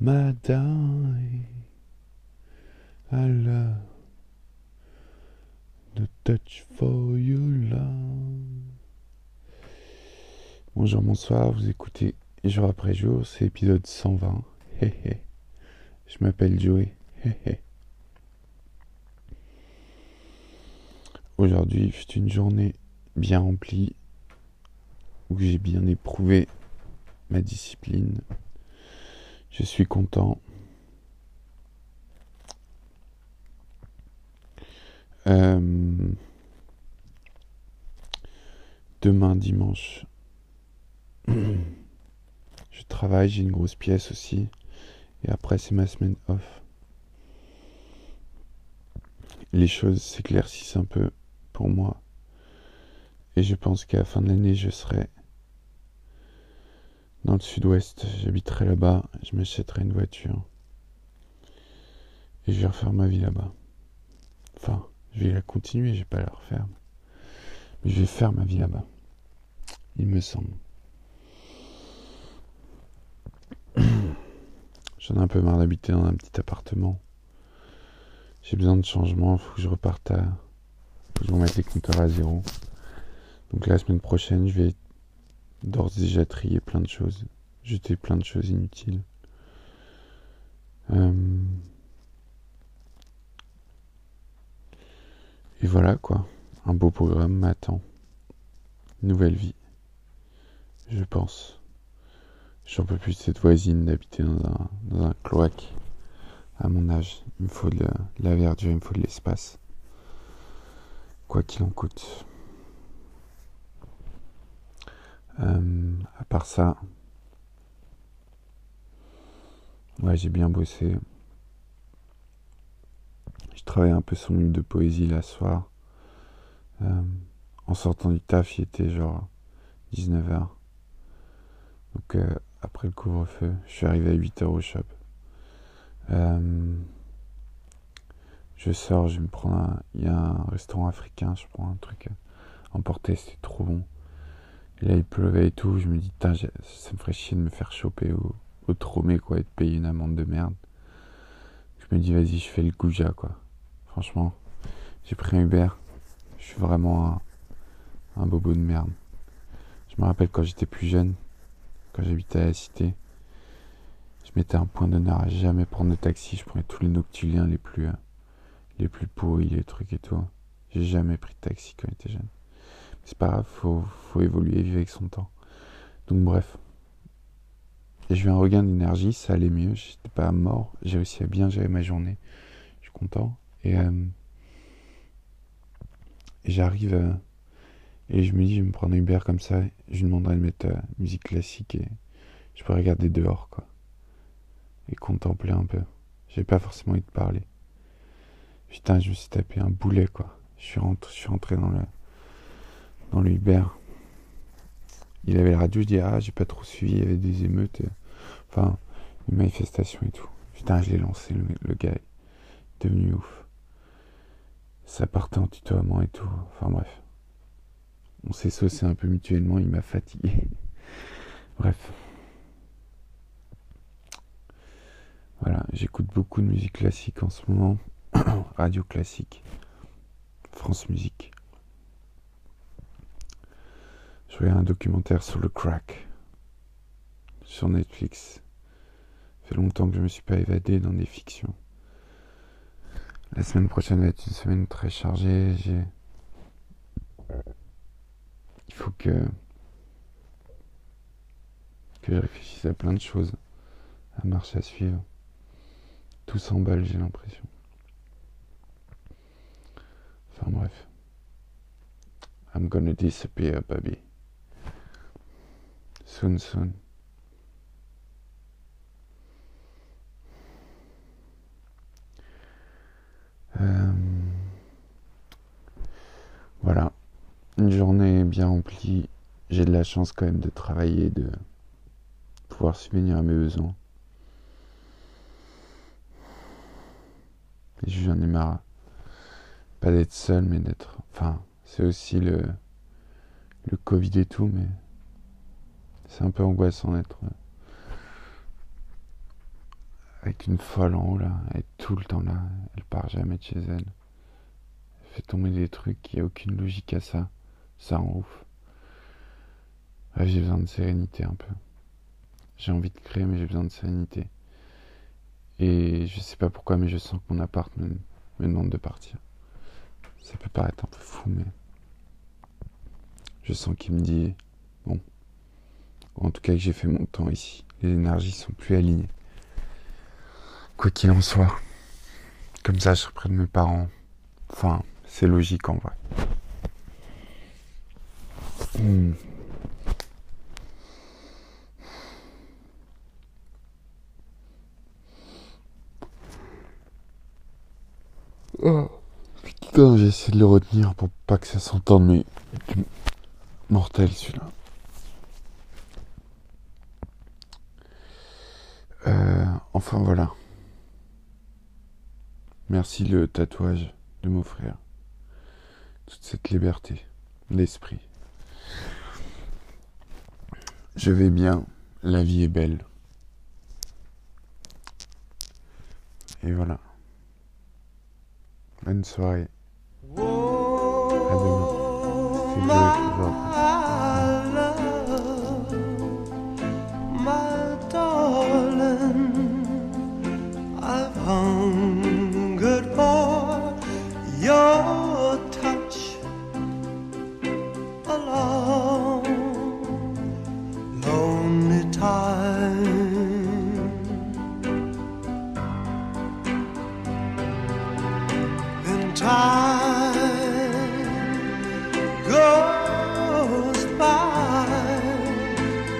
my die. I love the touch for your love. Bonjour, bonsoir, vous écoutez jour après jour, c'est épisode 120. Je m'appelle Joey. Aujourd'hui, c'est une journée bien remplie où j'ai bien éprouvé ma discipline. Je suis content. Euh, demain dimanche, je travaille, j'ai une grosse pièce aussi. Et après, c'est ma semaine off. Les choses s'éclaircissent un peu pour moi. Et je pense qu'à la fin de l'année, je serai dans le sud-ouest. J'habiterai là-bas. Je m'achèterai une voiture. Et je vais refaire ma vie là-bas. Enfin, je vais la continuer, je vais pas la refaire. Mais je vais faire ma vie là-bas. Il me semble. J'en ai un peu marre d'habiter dans un petit appartement. J'ai besoin de changement, faut que je reparte à. Faut que je remette les compteurs à zéro. Donc la semaine prochaine, je vais d'ores déjà trier plein de choses. Jeter plein de choses inutiles. Euh, et voilà quoi. Un beau programme m'attend. Nouvelle vie. Je pense. J'en peux plus de cette voisine d'habiter dans un, dans un cloaque. À mon âge, il me faut de la, verdure, il me faut de l'espace. Quoi qu'il en coûte. Euh, à part ça, ouais, j'ai bien bossé. Je travaillais un peu son livre de poésie là soir. Euh, en sortant du taf, il était genre 19h. Donc euh, après le couvre-feu. Je suis arrivé à 8h au shop. Je sors, je me prends un. Il y a un restaurant africain, je prends un truc emporté, c'était trop bon. Et là, il pleuvait et tout. Je me dis, ça me ferait chier de me faire choper au, au quoi, et de payer une amende de merde. Je me dis, vas-y, je fais le goujat, quoi. Franchement, j'ai pris un Uber. Je suis vraiment un, bobo de merde. Je me rappelle quand j'étais plus jeune, quand j'habitais à la cité, je mettais un point d'honneur à jamais prendre de taxi. Je prenais tous les noctuliens les plus, euh, les plus pourris, les trucs et tout. J'ai jamais pris de taxi quand j'étais jeune. C'est pas grave, faut, faut évoluer, vivre avec son temps. Donc bref. J'ai eu un regain d'énergie, ça allait mieux, j'étais pas mort, j'ai réussi à bien gérer ma journée. Je suis content. Et, euh, j'arrive à et je me dis, je vais me prendre un Uber comme ça, je lui demanderai de mettre euh, musique classique et je peux regarder dehors, quoi. Et contempler un peu. J'ai pas forcément envie de parler. Putain, je me suis tapé un boulet, quoi. Je suis rentré, je suis rentré dans le, dans le Uber. Il avait la radio, je dis, ah, j'ai pas trop suivi, il y avait des émeutes, enfin, une manifestation et tout. Putain, je l'ai lancé, le, le gars est devenu ouf. Ça partait en tutoiement et tout. Enfin, bref. On s'est saucé un peu mutuellement, il m'a fatigué. Bref. Voilà, j'écoute beaucoup de musique classique en ce moment. Radio classique. France Musique. Je regarde un documentaire sur le crack. Sur Netflix. Ça fait longtemps que je me suis pas évadé dans des fictions. La semaine prochaine va être une semaine très chargée. Il faut que, que je réfléchisse à plein de choses, à marche à suivre. Tout s'emballe, j'ai l'impression. Enfin bref. I'm gonna disappear, baby. Soon, soon. Euh, voilà une journée bien remplie. J'ai de la chance quand même de travailler, de pouvoir subvenir à mes besoins. J'en ai marre. Pas d'être seul, mais d'être. Enfin, c'est aussi le. Le Covid et tout, mais. C'est un peu angoissant d'être. avec une folle en haut là, elle est tout le temps là, elle part jamais de chez elle. Elle fait tomber des trucs, il n'y a aucune logique à ça. Ça en ouf. j'ai besoin de sérénité un peu. J'ai envie de créer, mais j'ai besoin de sérénité. Et je sais pas pourquoi, mais je sens que mon appart me, me demande de partir. Ça peut paraître un peu fou, mais je sens qu'il me dit bon. En tout cas, que j'ai fait mon temps ici. Les énergies sont plus alignées. Quoi qu'il en soit. Comme ça, je serai près de mes parents. Enfin, c'est logique en vrai. Hmm. Oh. Putain, j'ai essayé de le retenir pour pas que ça s'entende, mais mortel celui-là. Euh, voilà. Merci le tatouage de m'offrir toute cette liberté d'esprit. Je vais bien, la vie est belle. Et voilà. Bonne soirée.